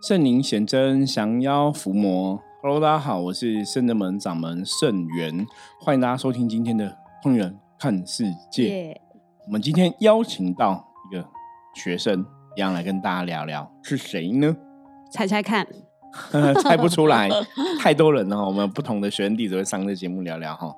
圣灵显真，降妖伏魔。Hello，大家好，我是圣德门掌门圣元，欢迎大家收听今天的《通人看世界》。我们今天邀请到一个学生，一样来跟大家聊聊，是谁呢？猜猜看，猜不出来，太多人了。我们不同的学生弟子会上这节目聊聊哈。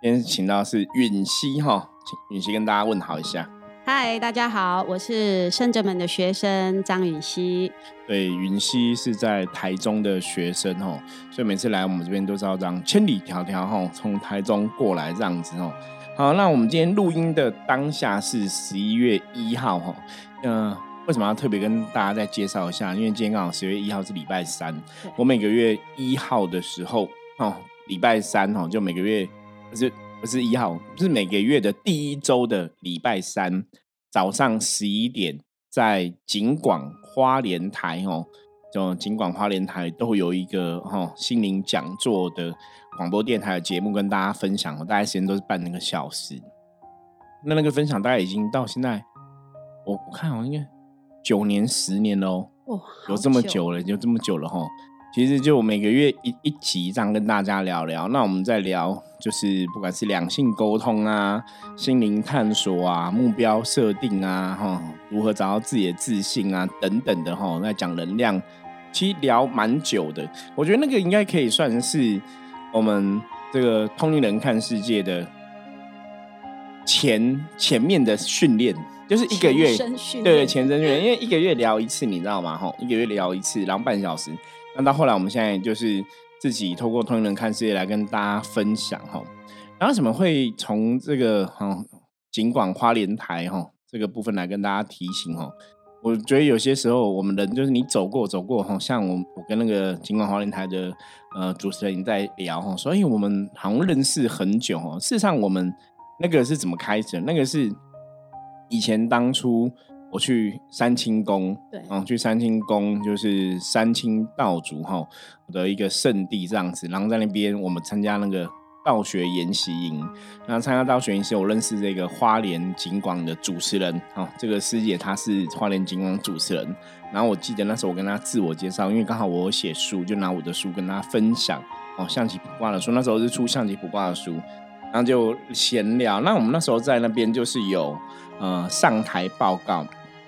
今天请到是允熙哈，请允熙跟大家问好一下。嗨，大家好，我是圣哲门的学生张允熙。对，允熙是在台中的学生哦，所以每次来我们这边都是要这样千里迢迢哈，从台中过来这样子哦。好，那我们今天录音的当下是十一月一号哈。嗯，为什么要特别跟大家再介绍一下？因为今天刚好十月一号是礼拜三，我每个月一号的时候哦，礼拜三哦，就每个月就是。不是一号，是每个月的第一周的礼拜三早上十一点，在景广花莲台哦，就景广花莲台都会有一个哦心灵讲座的广播电台的节目跟大家分享，大概时间都是半个小时。那那个分享大概已经到现在，我我看好应该九年十年喽，哇，有这么久了，有这么久了哈。其实就每个月一一集这样跟大家聊聊，那我们在聊就是不管是两性沟通啊、心灵探索啊、目标设定啊、哈如何找到自己的自信啊等等的哈，那讲能量，其实聊蛮久的。我觉得那个应该可以算是我们这个通灵人看世界的前前面的训练，就是一个月对前身训练，因为一个月聊一次，你知道吗？哈，一个月聊一次，然后半小时。那到后来，我们现在就是自己透过通灵人看世界来跟大家分享哈。然后怎么会从这个哈尽管花莲台哈这个部分来跟大家提醒哈？我觉得有些时候我们人就是你走过走过哈，像我我跟那个尽管花莲台的呃主持人在聊哈，所以我们好像认识很久哦。事实上，我们那个是怎么开始？那个是以前当初。我去三清宫，对，嗯，去三清宫就是三清道主哈的一个圣地这样子，然后在那边我们参加那个道学研习营，然后参加道学研习，我认识这个花莲景广的主持人，哈，这个师姐她是花莲景广主持人，然后我记得那时候我跟她自我介绍，因为刚好我写书，就拿我的书跟她分享，哦，象棋卜卦的书，那时候是出象棋卜卦的书，然后就闲聊，那我们那时候在那边就是有呃上台报告。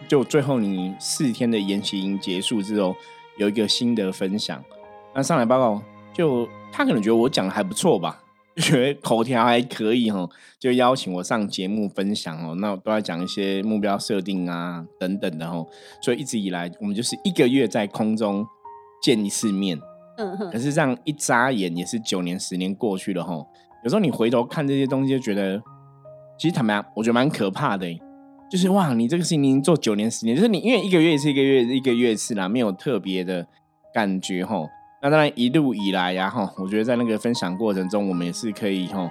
就最后你四天的研习营结束之后，有一个心得分享。那上来报告，就他可能觉得我讲的还不错吧，就觉得口条还可以哈，就邀请我上节目分享哦。那都在讲一些目标设定啊等等的哦。所以一直以来，我们就是一个月在空中见一次面。嗯哼。可是这样一眨眼，也是九年十年过去了哈。有时候你回头看这些东西，就觉得其实坦白讲，我觉得蛮可怕的。就是哇，你这个事情已经做九年十年，就是你因为一个月一次一个月一个月是啦，没有特别的感觉哈。那当然一路以来呀吼，我觉得在那个分享过程中，我们也是可以哈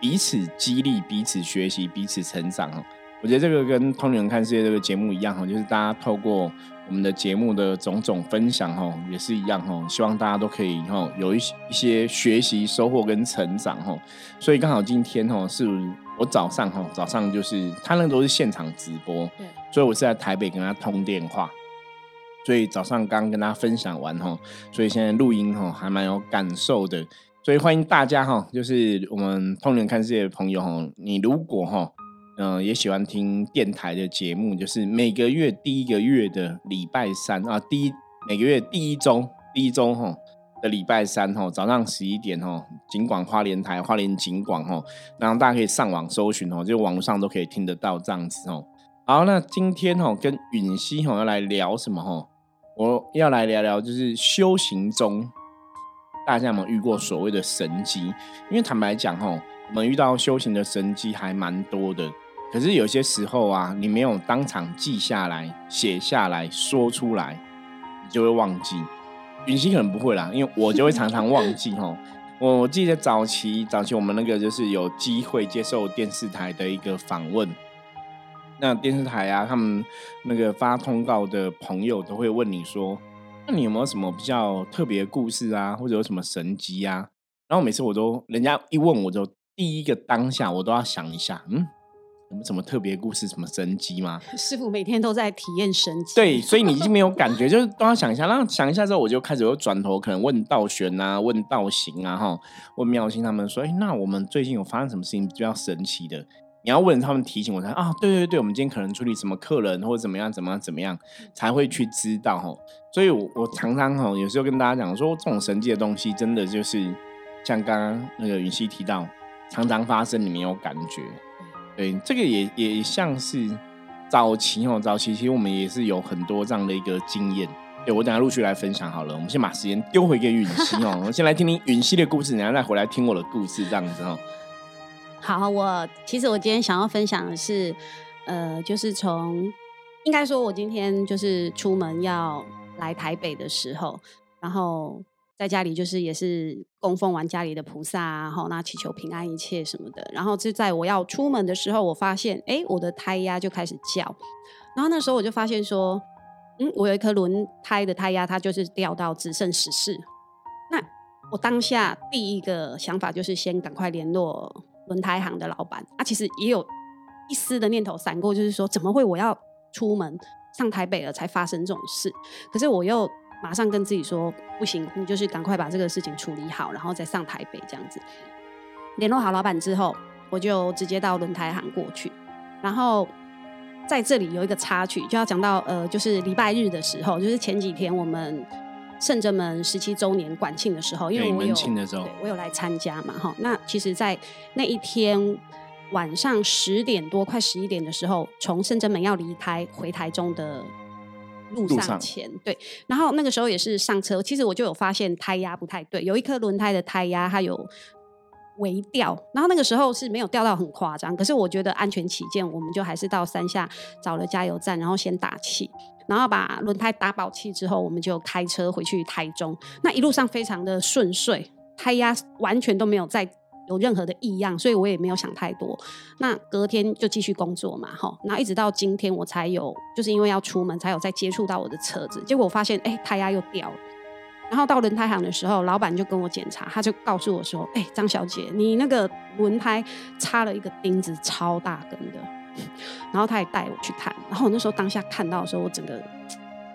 彼此激励、彼此学习、彼此成长。我觉得这个跟《通灵人看世界》这个节目一样哈，就是大家透过我们的节目的种种分享哈，也是一样哈。希望大家都可以哈有一些一些学习收获跟成长哈。所以刚好今天哈是。我早上哈，早上就是他那都是现场直播，对，所以我是在台北跟他通电话，所以早上刚跟他分享完哈，所以现在录音哈还蛮有感受的，所以欢迎大家哈，就是我们通灵看世界的朋友哈，你如果哈，嗯也喜欢听电台的节目，就是每个月第一个月的礼拜三啊，第一每个月第一周第一周哈。的礼拜三吼，早上十一点吼，景广花莲台花莲景广哦，然后大家可以上网搜寻哦，就网络上都可以听得到这样子哦。好，那今天哦跟允熙哦要来聊什么哦？我要来聊聊就是修行中，大家有没有遇过所谓的神机？因为坦白讲哦，我们遇到修行的神机还蛮多的，可是有些时候啊，你没有当场记下来、写下来说出来，你就会忘记。允熙可能不会啦，因为我就会常常忘记哦。我我记得早期早期我们那个就是有机会接受电视台的一个访问，那电视台啊，他们那个发通告的朋友都会问你说，那你有没有什么比较特别的故事啊，或者有什么神机啊？然后每次我都人家一问我就第一个当下我都要想一下，嗯，有没有什么特别故事，什么神机吗？师傅每天都在体验神机。对，所以你已经没有感觉，就是都要想一下，然后想一下之后，我就开始又转头可能问道玄啊，问道行啊，哈，问妙心他们说，哎，那我们最近有发生什么事情比较神奇的？你要问他们提醒我才啊，对对对，我们今天可能处理什么客人或者怎么样怎么样怎么样才会去知道哈。所以，我我常常哈有时候跟大家讲说，这种神迹的东西，真的就是像刚刚那个允熙提到，常常发生，你没有感觉。对，这个也也像是早期哦，早期其实我们也是有很多这样的一个经验。对我等下陆续来分享好了，我们先把时间丢回给允熙哦，我们先来听听允熙的故事，然后再回来听我的故事，这样子哦。好，我其实我今天想要分享的是，呃，就是从应该说，我今天就是出门要来台北的时候，然后在家里就是也是供奉完家里的菩萨，然后那祈求平安一切什么的。然后就在我要出门的时候，我发现，哎，我的胎压就开始叫。然后那时候我就发现说，嗯，我有一颗轮胎的胎压，它就是掉到只剩十四。那我当下第一个想法就是先赶快联络。轮胎行的老板，啊，其实也有一丝的念头闪过，就是说怎么会我要出门上台北了才发生这种事？可是我又马上跟自己说，不行，你就是赶快把这个事情处理好，然后再上台北这样子。联络好老板之后，我就直接到轮胎行过去。然后在这里有一个插曲，就要讲到呃，就是礼拜日的时候，就是前几天我们。圣者门十七周年管庆的时候，因为我有我有来参加嘛，哈。那其实，在那一天晚上十点多，快十一点的时候，从圣者门要离开回台中的路上前，对。然后那个时候也是上车，其实我就有发现胎压不太对，有一颗轮胎的胎压它有微掉。然后那个时候是没有掉到很夸张，可是我觉得安全起见，我们就还是到山下找了加油站，然后先打气。然后把轮胎打饱气之后，我们就开车回去台中。那一路上非常的顺遂，胎压完全都没有再有任何的异样，所以我也没有想太多。那隔天就继续工作嘛，哈。然后一直到今天我才有，就是因为要出门才有再接触到我的车子。结果我发现，哎，胎压又掉了。然后到轮胎行的时候，老板就跟我检查，他就告诉我说，哎，张小姐，你那个轮胎插了一个钉子，超大根的。然后他也带我去看，然后我那时候当下看到的时候，我整个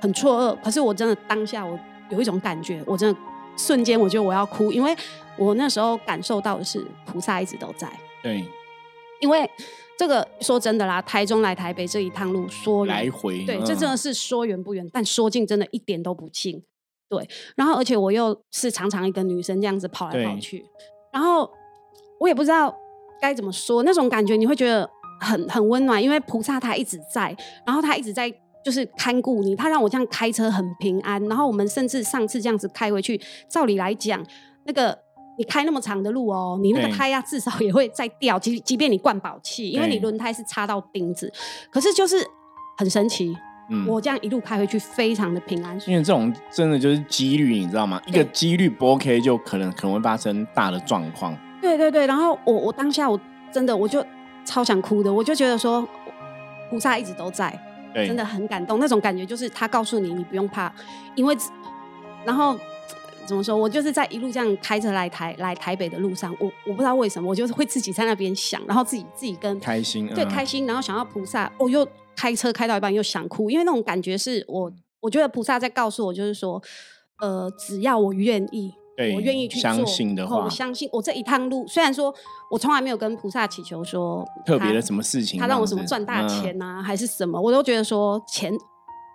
很错愕。可是我真的当下我有一种感觉，我真的瞬间我觉得我要哭，因为我那时候感受到的是菩萨一直都在。对，因为这个说真的啦，台中来台北这一趟路说来回，对，这真的是说远不远，但说近真的一点都不近。对，然后而且我又是常常一个女生这样子跑来跑去，然后我也不知道该怎么说，那种感觉你会觉得。很很温暖，因为菩萨他一直在，然后他一直在就是看顾你，他让我这样开车很平安。然后我们甚至上次这样子开回去，照理来讲，那个你开那么长的路哦，你那个胎压至少也会再掉，即即便你灌饱气，因为你轮胎是插到钉子。可是就是很神奇，我这样一路开回去非常的平安。因为这种真的就是几率，你知道吗？一个几率不 OK，就可能可能会发生大的状况。对对对，然后我我当下我真的我就。超想哭的，我就觉得说，菩萨一直都在，真的很感动。那种感觉就是他告诉你，你不用怕，因为，然后怎么说？我就是在一路这样开车来台来台北的路上，我我不知道为什么，我就是会自己在那边想，然后自己自己跟开心，对开心，然后想要菩萨，我又开车开到一半又想哭，因为那种感觉是我我觉得菩萨在告诉我，就是说，呃，只要我愿意。我愿意去相信的话，我相信我这一趟路，虽然说我从来没有跟菩萨祈求说特别的什么事情，他让我什么赚大钱呐，还是什么，我都觉得说钱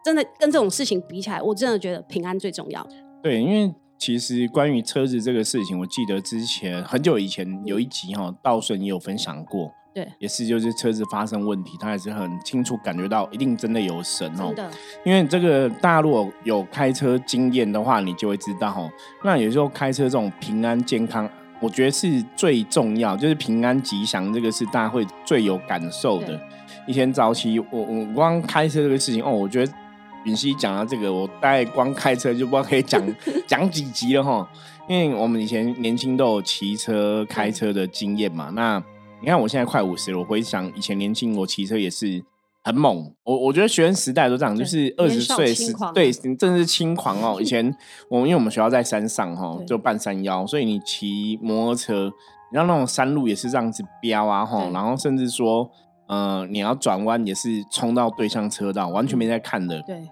真的跟这种事情比起来，我真的觉得平安最重要。对，因为其实关于车子这个事情，我记得之前很久以前有一集哈，道顺也有分享过。对，也是，就是车子发生问题，他还是很清楚感觉到，一定真的有神哦。的，因为这个大家如果有开车经验的话，你就会知道哦。那有时候开车这种平安健康，我觉得是最重要，就是平安吉祥这个是大家会最有感受的。以前早期，我我光开车这个事情哦，我觉得允熙讲到这个，我大概光开车就不知道可以讲 讲几集了哈。因为我们以前年轻都有骑车开车的经验嘛，那。你看我现在快五十了，我回想以前年轻，我骑车也是很猛。我我觉得学生时代都这样，就是二十岁是对，真的是轻狂哦。以前我们因为我们学校在山上哈，就半山腰，所以你骑摩托车，你像那种山路也是这样子飙啊哈，然后甚至说呃，你要转弯也是冲到对向车道，完全没在看的。对，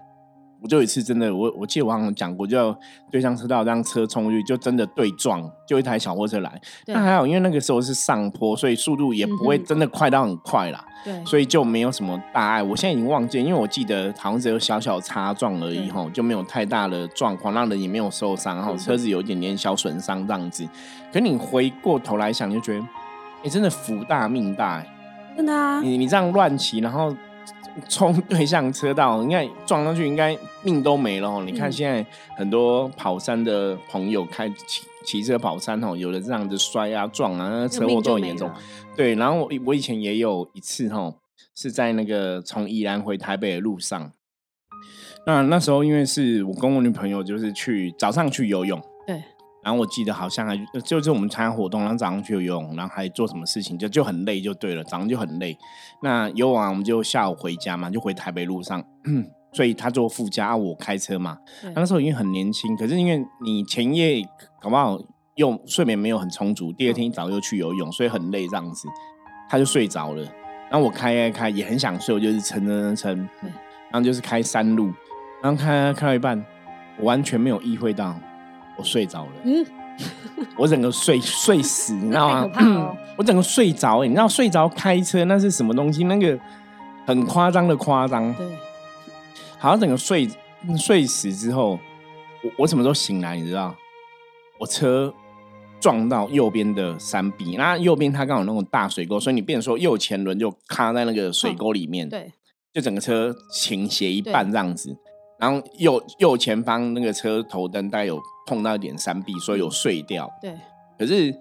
我就有一次真的，我我记得我好像讲过，就对向车道让车冲过去，就真的对撞，就一台小货车来。对但还好，因为那个时候是上坡，所以速度也不会真的快到很快啦，对，所以就没有什么大碍。我现在已经忘记了，因为我记得好像只有小小擦撞而已对吼，就没有太大的状况，让人也没有受伤，然后嗯车子有一点点小损伤这样子。可你回过头来想，你就觉得，哎、真的福大命大、欸。真的啊，你你这样乱骑，然后冲对向车道，应该撞上去，应该命都没了哦。你看嗯现在很多跑山的朋友开骑骑车跑山哦，有的这样子摔啊撞啊，车祸都很严重。对，然后我我以前也有一次哦，是在那个从宜兰回台北的路上。那那时候因为是我跟我女朋友就是去早上去游泳，对，然后我记得好像还就是我们参加活动，然后早上去游泳，然后还做什么事情，就就很累，就对了，早上就很累。那游完我们就下午回家嘛，就回台北路上，所以他坐副驾，啊我开车嘛。对那时候已经很年轻，可是因为你前夜搞不好又睡眠没有很充足，第二天一早又去游泳，所以很累这样子，他就睡着了。然后我开开开也很想睡，我就是撑撑撑撑，然后就是开山路，然后开开到一半，我完全没有意会到我睡着了。嗯，我整个睡睡死，你知道吗 我整个睡着、欸，你知道睡着开车那是什么东西？那个很夸张的夸张。对，好像整个睡睡死之后，我我什么时候醒来？你知道？我车撞到右边的山壁，那右边它刚好那种大水沟，所以你变成说右前轮就卡在那个水沟里面，对，就整个车倾斜一半这样子。然后右右前方那个车头灯大概有碰到一点山壁，所以有碎掉。对，可是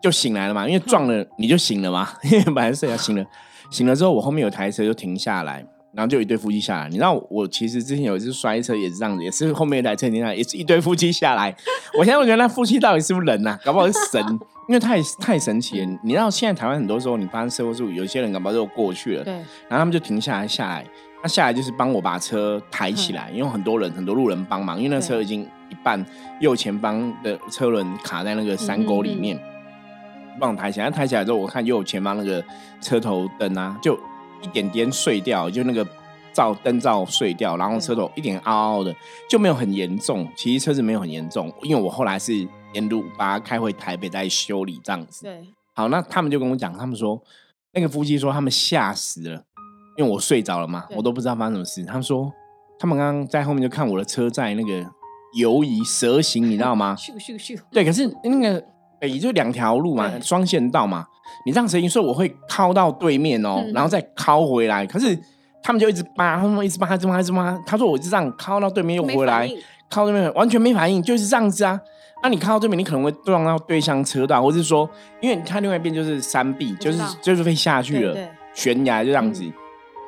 就醒来了嘛，因为撞了你就醒了嘛，因为本来睡了醒了，醒了之后我后面有台车就停下来，然后就有一对夫妻下来。你知道我其实之前有一次摔车也是这样子，也是后面一台车停下来，也是一对夫妻下来。我现在我觉得那夫妻到底是不是人呐、搞不好是神，因为太太神奇了。你知道现在台湾很多时候你发生车祸事故，有些人搞不好就过去了，对，然后他们就停下来下来，那下来就是帮我把车抬起来，因为很多人很多路人帮忙，因为那车已经一半右前方的车轮卡在那个山沟里面，帮我抬起来。他抬起来之后，我看右前方那个车头灯啊，就一点点碎掉，就那个照灯罩碎掉，然后车头一点凹凹的，就没有很严重。其实车子没有很严重，因为我后来是沿路把它开回台北再修理这样子。对，好，那他们就跟我讲，他们说那个夫妻说他们吓死了，因为我睡着了嘛，我都不知道发生什么事。他们说他们刚刚在后面就看我的车在那个游移蛇形，你知道吗？咻咻咻，对，可是那个北就两条路嘛，对双线道嘛，你这样蛇行，所以我会靠到对面哦，嗯然后再靠回来。可是他们就一直扒，他们一直扒，一直扒，一直扒。他说我就这样靠到对面又没回来靠对面完全没反应，就是这样子啊。那你靠到对面，你可能会撞到对向车道，或是说，因为你看另外一边就是山壁，就是就是会下去了悬崖就这样子。嗯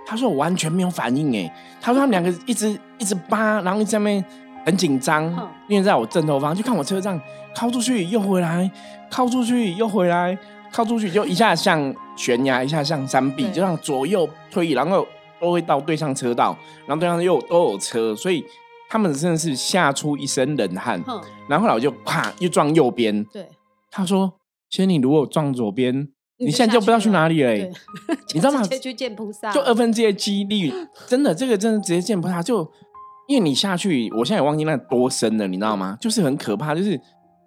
他说我完全没有反应哎，他说他们两个一直一直扒，然后一直在那边很紧张，因为在我正后方，就看我车这样靠出去又回来，靠出去又回来，靠出去就一下像悬崖，一下像山壁，对。就让左右推移，然后都会到对向车道，然后对向又都有车，所以他们真的是吓出一身冷汗。然后后来我就啪又撞右边，对，他说：“仙你如果撞左边，你就现在就不知道去哪里了、欸。你知道吗直接去见菩萨，就二分之一的几率，真的这个真的直接见菩萨，就因为你下去，我现在也忘记那多深了，你知道吗？就是很可怕，就是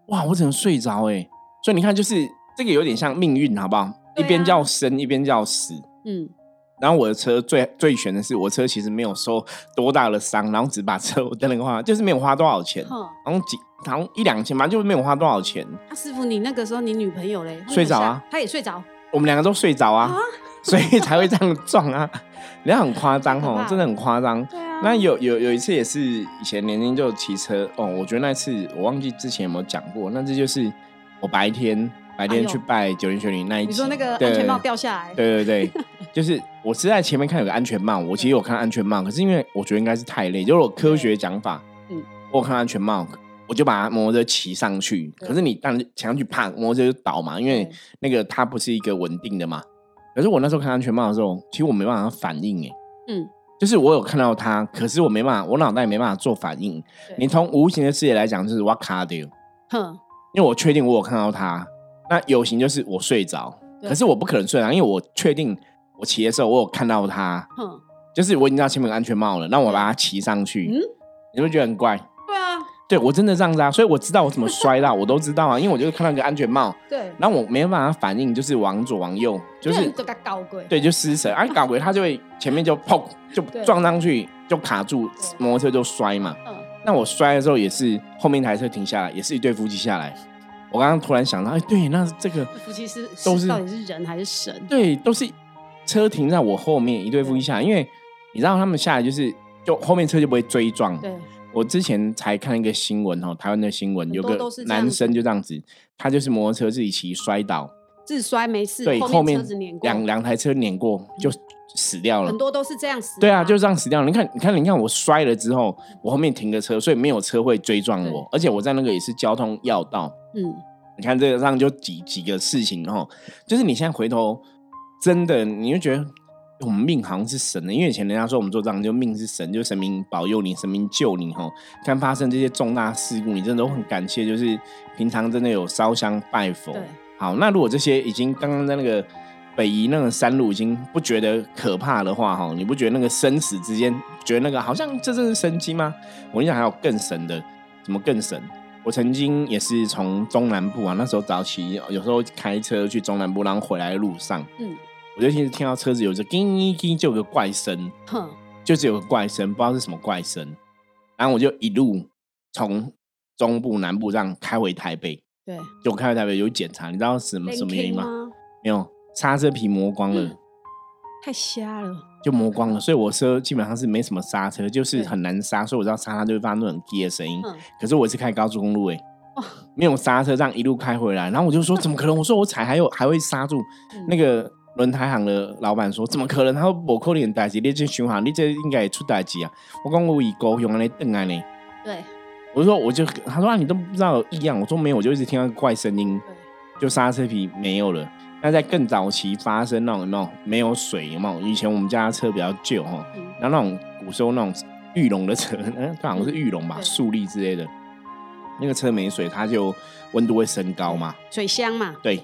哇，我只能睡着哎，所以你看，就是这个有点像命运，好不好？啊一边叫生，一边叫死。嗯，然后我的车最最悬的是，我车其实没有受多大的伤，然后只把车我灯那个话，就是没有花多少钱，哼，然后几好像一两千吧，就是没有花多少钱。啊，师傅，你那个时候你女朋友嘞？睡着啊，她也睡着，我们两个都睡着啊，所以才会这样撞啊。人家很夸张好可怕，哦真的很夸张。对啊，那有有有一次也是以前年轻就骑车哦，我觉得那次我忘记之前有没有讲过，那这就是我白天白哎呦。天去拜九天玄女那一集，你说那个对安全帽掉下来，对对对，就是我是在前面看有个安全帽，我其实有看安全帽，可是因为我觉得应该是太累，就是我科学讲法，嗯我有看安全帽，我就把摩托车骑上去，可是你当然骑上去，啪，摩托车就倒嘛，因为那个它不是一个稳定的嘛。可是我那时候看安全帽的时候，其实我没办法反应，哎，嗯，就是我有看到它，可是我没办法，我脑袋也没办法做反应。你从无形的世界来讲，就是我卡掉，哼，因为我确定我有看到它。那有形就是我睡着，可是我不可能睡着，因为我确定我骑的时候我有看到他，哼，就是我已经知道前面有安全帽了，那我把它骑上去，嗯，你会觉得很怪。对啊，对我真的这样子啊，所以我知道我怎么摔到，我都知道啊，因为我就是看到一个安全帽，对，然后我没有办法反应，就是往左往右，就是这个高贵，对，就失神，啊，搞鬼他就会前面就砰就撞上去，就卡住，摩托车就摔嘛。嗯，那我摔的时候也是后面一台车停下来，也是一对夫妻下来。我刚刚突然想到，哎，对，那这个夫妻是都是到底是人还是神？对，都是车停在我后面，一对夫妻下来，因为你知道他们下来就是就后面车就不会追撞。对，我之前才看一个新闻哦，台湾的新闻，有个男生就这样子，他就是摩托车自己骑摔倒，自摔没事，对，后后面车子碾过，两两台车碾过就死掉了很。多都是这样死的。对啊，就这样死掉了。你看，你看，你看，我摔了之后，我后面停个车，所以没有车会追撞我，而且我在那个也是交通要道。嗯，你看这个上就几几个事情哦，就是你现在回头，真的你就觉得我们命好像是神的，因为以前人家说我们做账就命是神，就是神明保佑你，神明救你吼。看发生这些重大事故，你真的都很感谢，就是平常真的有烧香拜佛。好，那如果这些已经刚刚在那个北移那个山路已经不觉得可怕的话，哈，你不觉得那个生死之间，觉得那个好像这真是神机吗？我跟你讲，还有更神的，怎么更神？我曾经也是从中南部啊，那时候早起有时候开车去中南部，然后回来的路上，嗯，我就一直听到车子有着叮叮，就有个怪声，哼，就只有个怪声，不知道是什么怪声。然后我就一路从中部、南部这样开回台北，对，就开回台北有检查，你知道什么什么原因吗？吗？没有，刹车皮磨光了，嗯太瞎了，就磨光了，所以我车基本上是没什么刹车，就是很难刹，所以我知道刹它就会发出很低的声音。嗯，可是我是开高速公路诶、哇没有刹车，这样一路开回来，然后我就说怎么可能？我说我踩还有还会刹住。嗯那个轮胎行的老板说怎么可能？他说我可能代志，你这循环，你这应该也出代志啊。我讲我以高用来瞪来呢，对我就说我就他说啊你都不知道有异样，我说没有，我就一直听到怪声音。对，就刹车皮没有了。那在更早期发生那种有没有没有水有没有？以前我们家的车比较旧哈，嗯，然后那种古时候那种玉龙的车，嗯，它好像是玉龙吧，对速力之类的，那个车没水，它就温度会升高嘛。水箱嘛，对，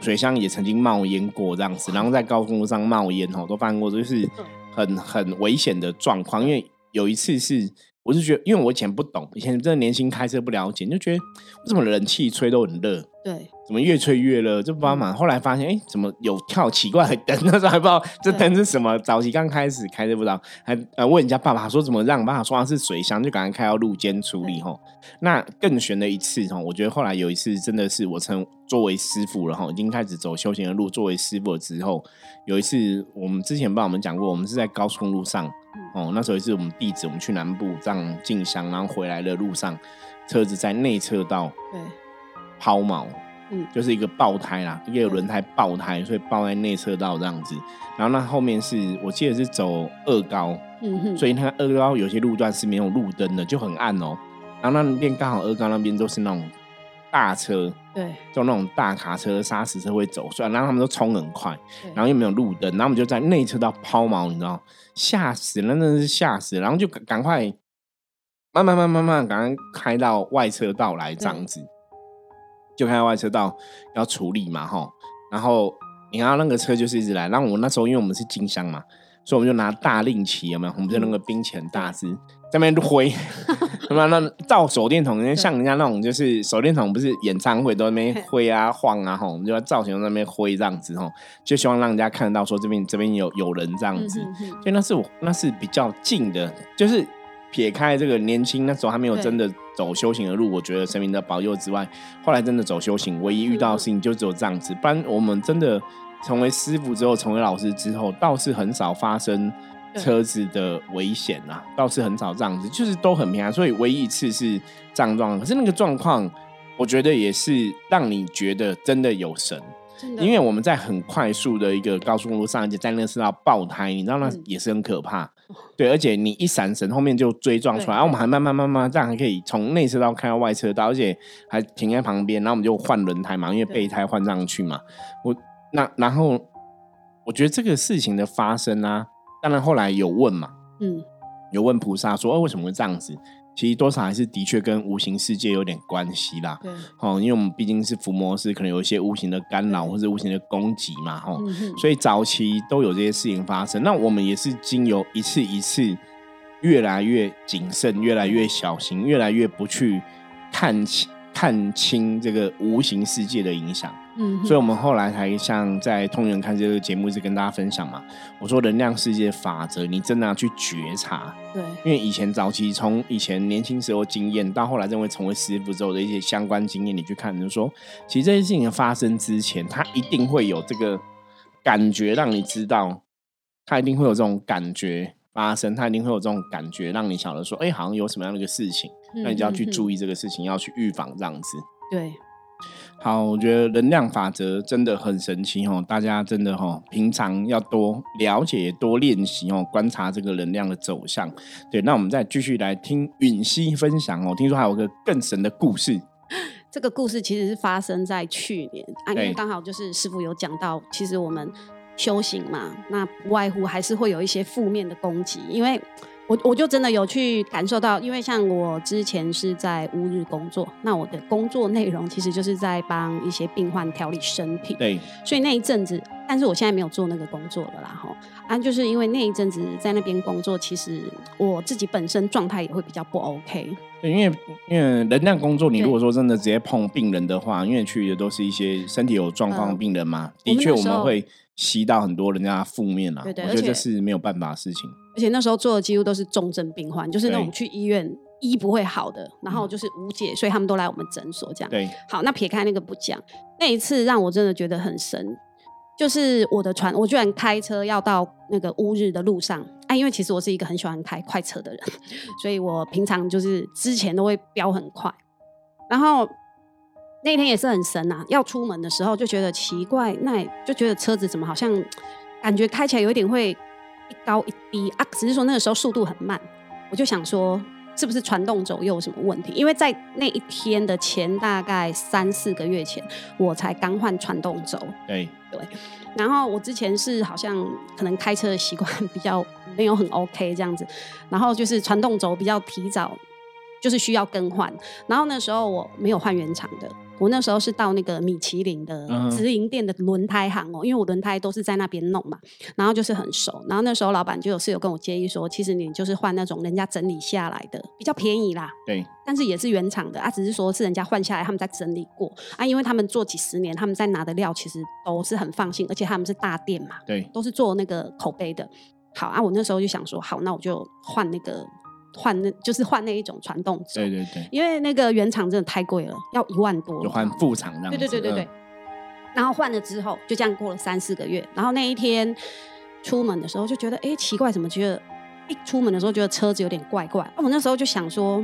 水箱也曾经冒烟过这样子，然后在高速公路上冒烟哦，都发生过，就是嗯很很危险的状况。因为有一次是，我是觉得，因为我以前不懂，以前真的年轻开车不了解，就觉得为什么冷气吹都很热。对，怎么越吹越热，就不知道嘛。后来发现，哎、怎么有跳奇怪的灯？那时候还不知道这灯是什么。早期刚开始开车不知道，还呃问人家爸爸说怎么让，爸爸说他是水箱，就赶快开到路肩处理吼。那更悬的一次吼，我觉得后来有一次真的是我成作为师傅了吼，已经开始走修行的路。作为师傅了之后，有一次我们之前帮我们讲过，我们是在高速公路上哦，那时候也是我们弟子，我们去南部这样进香，然后回来的路上，车子在内侧道对，抛锚，嗯就是一个爆胎啦，一个轮胎爆胎，所以爆在内侧道这样子。然后那后面是我记得是走二高，嗯哼，所以那个二高有些路段是没有路灯的，就很暗哦。然后那边刚好二高那边都是那种大车，对。就那种大卡车、砂石车会走，所以然后他们都冲很快，然后又没有路灯，然后我们就在内车道抛锚，你知道，吓死了，真的是吓死了，然后就赶赶快慢慢慢慢慢赶快开到外车道来这样子，就开到外车道要处理嘛哈，然后你看那个车就是一直来，然后我那时候因为我们是金香嘛，所以我们就拿大令旗有没有？我们就那个兵器很大支，在那边挥，那么那照手电筒，像人家那种就是手电筒，不是演唱会都在那边挥啊晃啊吼，我们就在造型在那边挥这样子吼，就希望让人家看得到说这边这边有有人这样子。所以那是我那是比较近的，就是撇开这个年轻那时候还没有真的走修行的路，我觉得神明的保佑之外，后来真的走修行，唯一遇到的事情就只有这样子。不然我们真的成为师傅之后，成为老师之后，倒是很少发生对车子的危险啊，倒是很少这样子，就是都很平安。所以唯一一次是这样状况，可是那个状况，我觉得也是让你觉得真的有神。因为我们在很快速的一个高速公路上，而且在那个是要爆胎，你知道那嗯也是很可怕。对，而且你一闪神，后面就追撞出来，然后我们还慢慢慢慢这样还可以从内车道开到外车道，而且还停在旁边，然后我们就换轮胎嘛，因为对备胎换上去嘛。我那然后我觉得这个事情的发生啊，当然后来有问嘛，嗯，有问菩萨说，哦，为什么会这样子？其实多少还是的确跟无形世界有点关系啦。对，哦，因为我们毕竟是伏魔师，可能有一些无形的干扰或者无形的攻击嘛，吼、嗯所以早期都有这些事情发生。那我们也是经由一次一次越来越谨慎、越来越小心、越来越不去看清看清这个无形世界的影响。嗯，所以，我们后来才像在《通源看》这个节目一直跟大家分享嘛。我说能量世界法则，你真的要去觉察，对，因为以前早期从以前年轻时候经验，到后来认为成为师傅之后的一些相关经验，你去看，你就说，其实这些事情发生之前，它一定会有这个感觉，让你知道，它一定会有这种感觉发生，它一定会有这种感觉，让你晓得说，哎、好像有什么样的一个事情，那你就要去注意。意这个事情，要去预防这样子。对，好，我觉得能量法则真的很神奇哦，大家真的哦，平常要多了解、多练习哦，观察这个能量的走向。对，那我们再继续来听允熙分享哦，听说还有个更神的故事。这个故事其实是发生在去年啊，因为刚好就是师傅有讲到，其实我们修行嘛，那不外乎还是会有一些负面的攻击，因为我我就真的有去感受到，因为像我之前是在乌日工作，那我的工作内容其实就是在帮一些病患调理身体，对，所以那一阵子，但是我现在没有做那个工作了啦，哈啊，就是因为那一阵子在那边工作，其实我自己本身状态也会比较不 OK，对，因为因为能量工作，你如果说真的直接碰病人的话，因为去的都是一些身体有状况的嗯病人嘛，我的确我们会吸到很多人家的负面啊，对对我觉得这是没有办法的事情。而且那时候做的几乎都是重症病患，就是那种去医院医不会好的，然后就是无解，所以他们都来我们诊所这样。对，好，那撇开那个不讲，那一次让我真的觉得很神，就是我的船，我居然开车要到那个乌日的路上。啊，因为其实我是一个很喜欢开快车的人，所以我平常就是之前都会飙很快，然后那天也是很神啊，要出门的时候就觉得奇怪，那就觉得车子怎么好像感觉开起来有一点会一高一低啊，只是说那个时候速度很慢，我就想说。是不是传动轴又有什么问题？因为在那一天的前大概三四个月前，我才刚换传动轴，对对，然后我之前是好像可能开车的习惯比较没有很 OK 这样子，然后就是传动轴比较提早，就是需要更换。然后那时候我没有换原厂的，我那时候是到那个米其林的嗯直营店的轮胎行哦，因为我轮胎都是在那边弄嘛，然后就是很熟。然后那时候老板就有是有跟我建议说，其实你就是换那种人家整理下来的，比较便宜啦。对，但是也是原厂的啊，只是说是人家换下来，他们在整理过啊，因为他们做几十年，他们在拿的料其实都是很放心，而且他们是大店嘛，对，都是做那个口碑的。好啊，我那时候就想说，好，那我就换那个换那就是换那一种传动轴，对，对，对，因为那个原厂真的太贵了，要一万多，就换副厂这样子。对对对对对嗯。然后换了之后，就这样过了三四个月。然后那一天出门的时候，就觉得哎奇怪，怎么觉得一出门的时候觉得车子有点怪怪？啊我那时候就想说，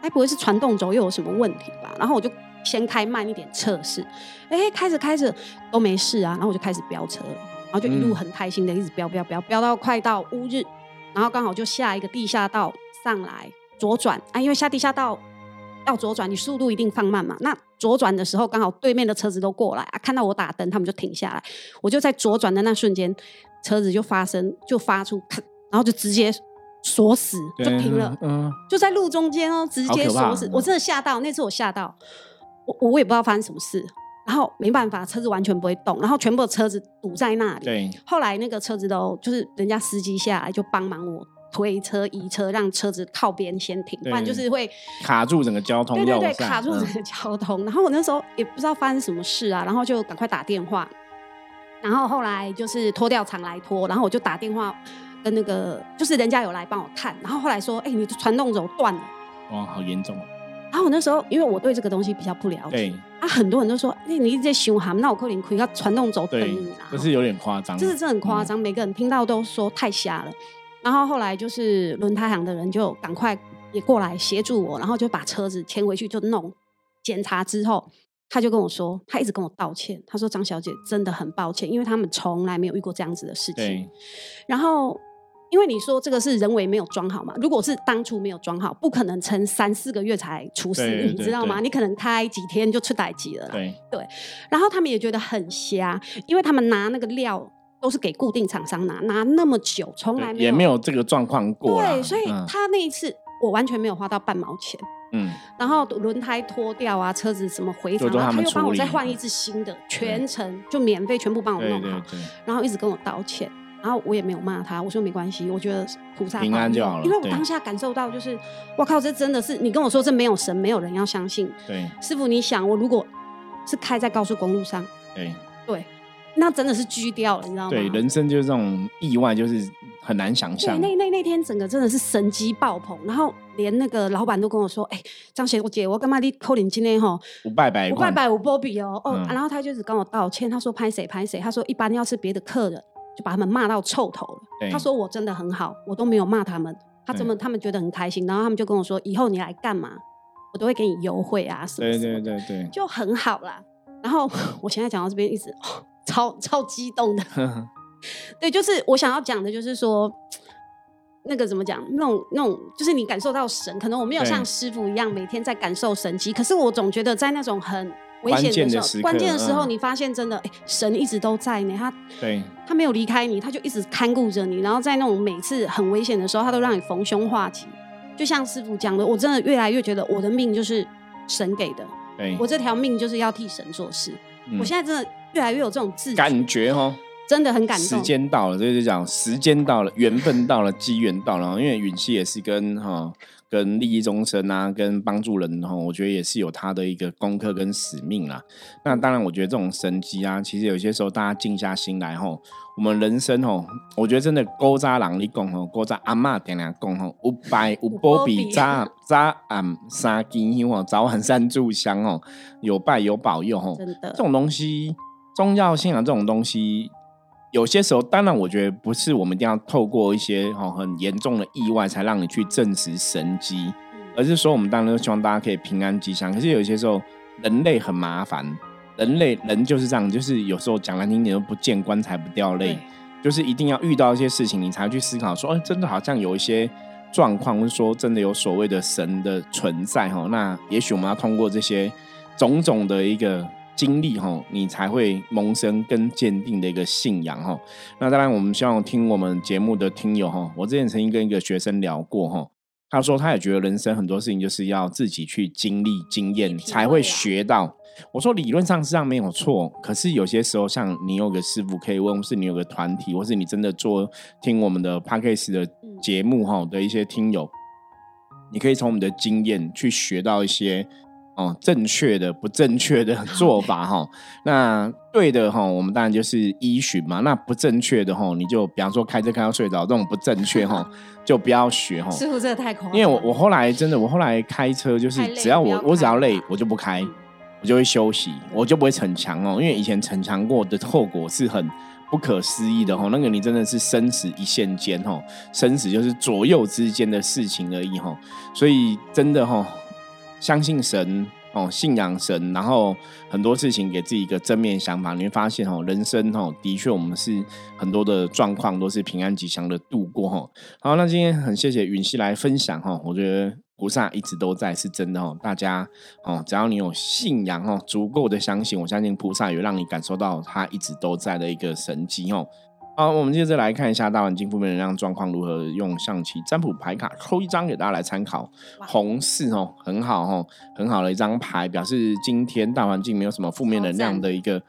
哎，不会是传动轴又有什么问题吧？然后我就先开慢一点测试，哎，开着开着都没事啊，然后我就开始飙车了，然后就一路嗯很开心的一直飙飙飙飙到快到乌日，然后刚好就下一个地下道上来左转啊，因为下地下道要左转，你速度一定放慢嘛。那左转的时候，刚好对面的车子都过来啊，看到我打灯，他们就停下来。我就在左转的那瞬间，车子就发生就发出咔，然后就直接锁死，就停了，嗯，就在路中间哦，直接锁死。嗯我真的吓到，那次我吓到，我我也不知道发生什么事，然后没办法，车子完全不会动，然后全部的车子堵在那里。对，后来那个车子都就是人家司机下来就帮忙我推车移车，让车子靠边先停，不然就是会卡住整个交通对对对卡住整个交通。然后我那时候也不知道发生什么事啊，然后就赶快打电话，然后后来就是拖吊厂来拖，然后我就打电话跟那个就是人家有来帮我看，然后后来说，哎、你的传动轴断了。哇，好严重啊。然后我那时候因为我对这个东西比较不了解对，啊，很多人都说，哎、你一直在凶喊，那我可能亏要传动轴等对你啊，，这是有点夸张。这是真的很夸张，每个人听到都说太瞎了。然后后来就是轮胎行的人就赶快也过来协助我，然后就把车子牵回去就弄检查之后，他就跟我说，他一直跟我道歉，他说张小姐真的很抱歉，因为他们从来没有遇过这样子的事情。然后。因为你说这个是人为没有装好嘛，如果是当初没有装好，不可能撑三四个月才出事，对对你知道吗？你可能开几天就出歹机了啦。对，然后他们也觉得很瞎，因为他们拿那个料都是给固定厂商拿，拿那么久，从来没有对也没有这个状况过。对，所以嗯他那一次我完全没有花到半毛钱。嗯，然后轮胎脱掉啊，车子什么回厂，然后他又帮我再换一只新的，全程就免费全部帮我弄好，然后一直跟我道歉，然后我也没有骂他，我说没关系，我觉得菩萨平安就好了，因为我当下感受到就是，我靠，这真的是你跟我说这没有神，没有人要相信。对，师傅，你想我如果是开在高速公路上，对对，那真的是狙掉了，你知道吗？对，人生就是这种意外，就是。很难想象，那那那天整个真的是神机爆棚，然后连那个老板都跟我说：“哎，张贤姐，我干嘛你扣你今天哈？我拜拜，我拜拜我波比哦哦。”然后他就是跟我道歉，他说：“拍谁拍谁？”他说：“一般要是别的客人，就把他们骂到臭头了。”他说：“我真的很好，我都没有骂他们，他怎么他们觉得很开心？然后他们就跟我说：以后你来干嘛，我都会给你优惠啊什么什么，对对对对，就很好啦。然后我现在讲到这边，一直超超激动的。对，就是我想要讲的，就是说。那个怎么讲？那种那种，就是你感受到神，可能我没有像师傅一样每天在感受神迹，可是我总觉得在那种很危险的时候，关键的时候，你发现真的，哎，神一直都在呢。他对，他没有离开你，他就一直看顾着你。然后在那种每次很危险的时候，他都让你逢凶化吉。就像师傅讲的，我真的越来越觉得我的命就是神给的，我这条命就是要替神做事。我现在真的越来越有这种自感觉哦。真的很感动。时间到了，这就讲时间到了，缘分到了，机缘到了。因为允熙也是跟哈跟利益众生啊，跟帮助人哈，我觉得也是有他的一个功课跟使命啦。那当然，我觉得这种神机啊，其实有些时候大家静下心来吼，我们人生吼，我觉得真的勾扎郎力供吼，勾扎阿妈点亮供吼，五百五波比扎扎俺三金香哦，早晚三炷香哦，有拜有保佑吼。真的，这种东西，宗教信仰这种东西。有些时候，当然，我觉得不是我们一定要透过一些哦很严重的意外才让你去证实神机，而是说我们当然都希望大家可以平安吉祥。可是有些时候，人类很麻烦，人类人就是这样，就是有时候讲难听点，都不见棺材不掉泪，就是一定要遇到一些事情，你才去思考说，哎，真的好像有一些状况，或者说真的有所谓的神的存在哈。那也许我们要通过这些种种的一个。经历哈，你才会萌生跟坚定的一个信仰哈。那当然，我们希望听我们节目的听友哈。我之前曾经跟一个学生聊过哈，他说他也觉得人生很多事情就是要自己去经历、经验才会学到。我说理论上实际上没有错，可是有些时候像你有个师傅可以问，或是你有个团体，或是你真的做听我们的 p a c k a g e 的节目哈的一些听友，你可以从我们的经验去学到一些。哦，正确的不正确的 做法哈，那对的哈，我们当然就是依循嘛。那不正确的哈，你就比方说开车开到睡着这种不正确哈，就不要学哈。师傅真的太狂，因为我我后来真的，我后来开车就是只要我我只要累，我就不开，我就会休息，我就不会逞强哦。因为以前逞强过的后果是很不可思议的哈。那个你真的是生死一线间哈，生死就是左右之间的事情而已哈。所以真的哈。相信神哦，信仰神，然后很多事情给自己一个正面想法，你会发现哦，人生哦，的确我们是很多的状况都是平安吉祥的度过哈。好，那今天很谢谢允熙来分享哈，我觉得菩萨一直都在，是真的哦。大家哦，只要你有信仰哦，足够的相信，我相信菩萨有让你感受到他一直都在的一个神迹哦。好，我们接着来看一下大环境负面能量状况如何，用象棋占卜牌卡抽一张给大家来参考。红四哦，很好哦，很好的一张牌，表示今天大环境没有什么负面能量的一个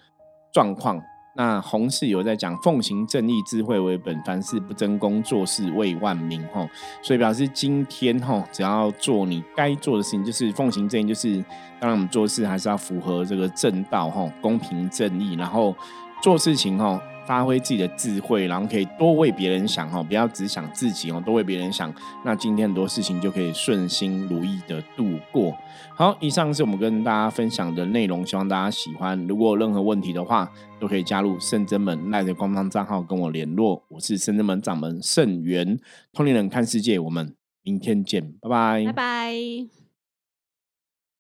状况。那红四有在讲奉行正义，智慧为本，凡事不争功，做事为万民吼。所以表示今天吼，只要做你该做的事情，就是奉行正义，就是当然我们做事还是要符合这个正道吼，公平正义，然后做事情吼。发挥自己的智慧，然后可以多为别人想哈，不要只想自己哦，多为别人想。那今天很多事情就可以顺心如意的度过。好，以上是我们跟大家分享的内容，希望大家喜欢。如果有任何问题的话，都可以加入圣真门赖的官方账号跟我联络。我是圣真门掌门圣元，通灵人看世界，我们明天见，拜拜，拜拜。